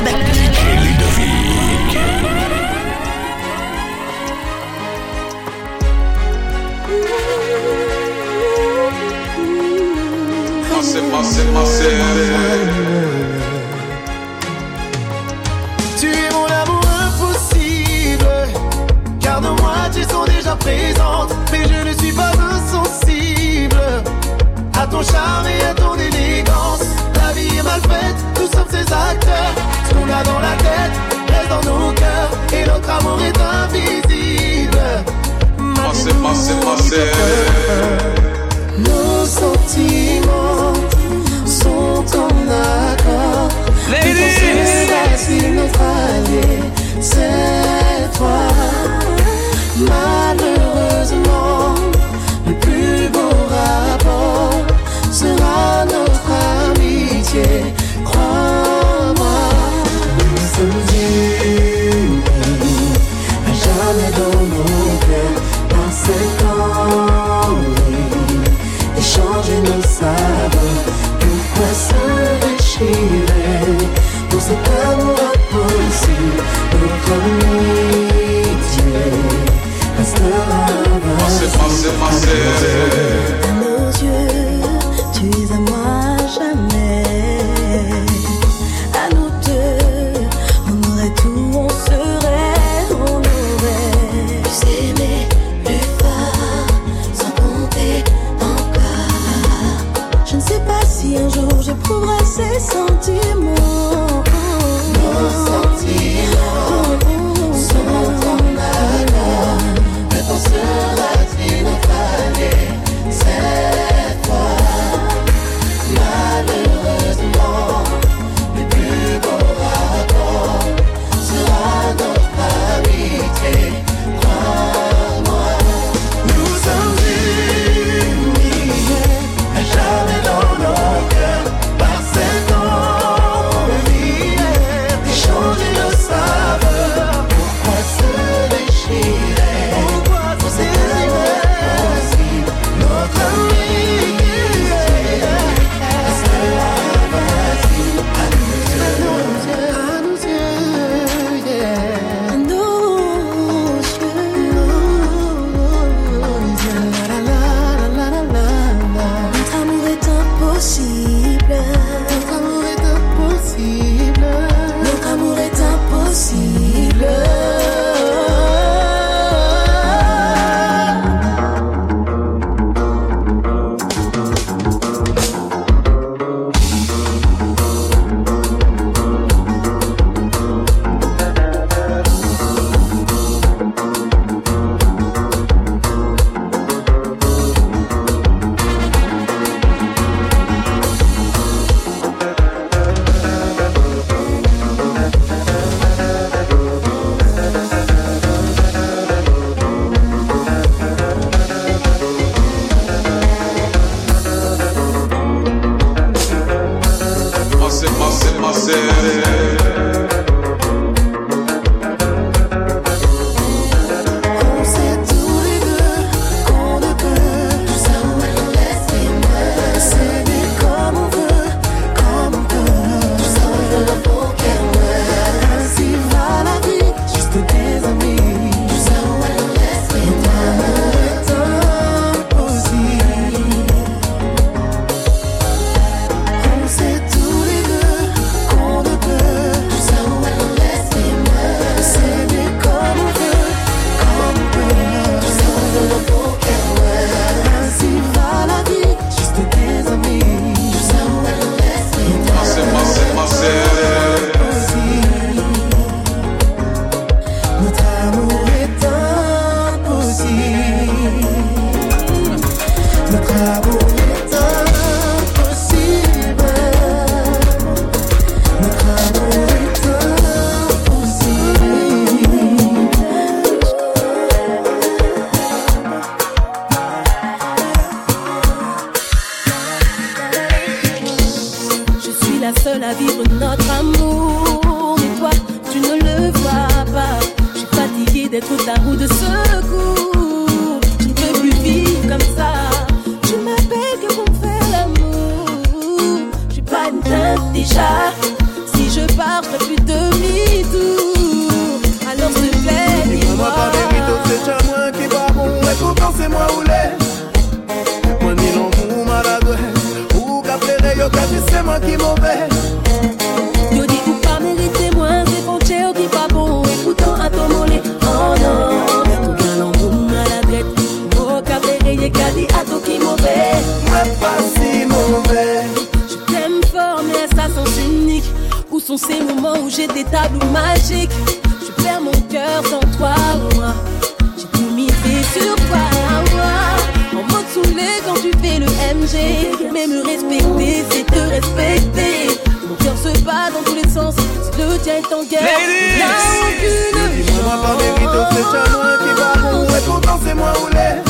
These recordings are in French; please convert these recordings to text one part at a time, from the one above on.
Club. Passez, passez. Tu es mon amour impossible. Car dans moi, tu sont déjà présente, Mais je ne suis pas insensible à ton charme et à ton est mal faite, nous sommes ces acteurs. Ce qu'on a dans la tête reste dans nos cœurs et notre amour est invisible. Passez, passez, passez. Nos sentiments sont en accord. Ladies. seul à vivre notre amour. Mais toi, tu ne le vois pas. Je suis fatiguée d'être ta roue de secours. Je ne peux plus vivre comme ça. Tu m'appelles que pour me faire l'amour. Je suis pas une teinte déjà. Sont ces moments où j'ai des tableaux magiques. Je perds mon cœur sans toi moi J'ai tout misé sur toi moi En mode saoulé quand tu fais le MG Mais me respecter c'est te respecter. Mon cœur se bat dans tous les sens. Si le tien est en guerre Ladies. N'a aucune Dis-moi pas mérite, c'est à moi qui va c'est moi ou l'est.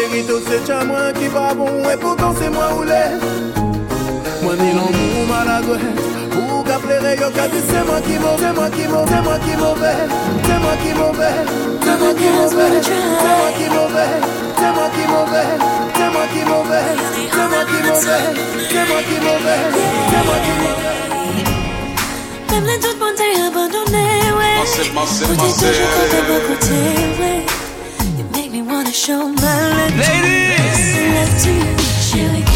verito se chan mwen ki pa bon E potan se mwen ou le Mwen ni lan mou malagwe Ou ka plere yo ka di se mwen ki mou Se mwen ki mou, se mwen ki mou ve Se mwen ki mou ve Se mwen ki mou ve Se mwen ki mou ve Se mwen ki mou ve Se mwen ki mou ve Se mwen ki mou ve Se mwen ki mou ve Se mwen ki mou ve Mwen tout mwen te abandone, we Mwen se mwen se mwen se Kote pou kote, we me wanna show my love. Ladies. Love to you. Chérie, que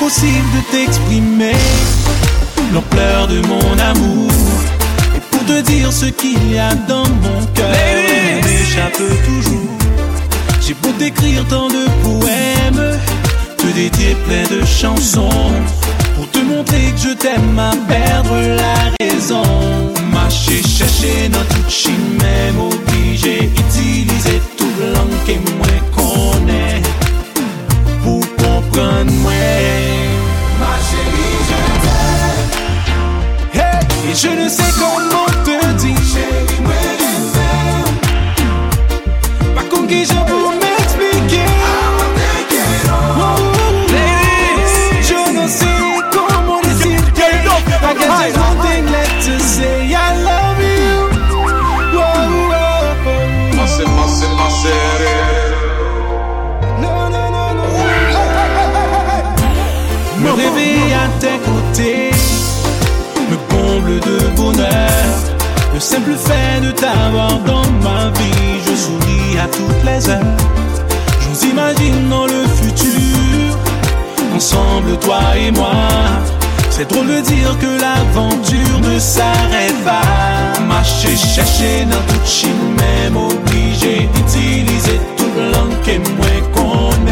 impossible de t'exprimer l'ampleur de mon amour. Et pour te dire ce qu'il y a dans mon cœur, il m'échappe toujours. J'ai beau t'écrire tant de poèmes, te dédier plein de chansons. Pour te montrer que je t'aime à perdre la raison. Marcher, chercher dans toute obligé, utiliser toute langue que moi et je ne sais comment te dire. Chérie, Pas comme qui je plaisait. Je imagine dans le futur, ensemble toi et moi. C'est drôle de dire que l'aventure ne s'arrête pas. Marcher, chercher dans tout chine, même obligé d'utiliser tout blanc moins qu'on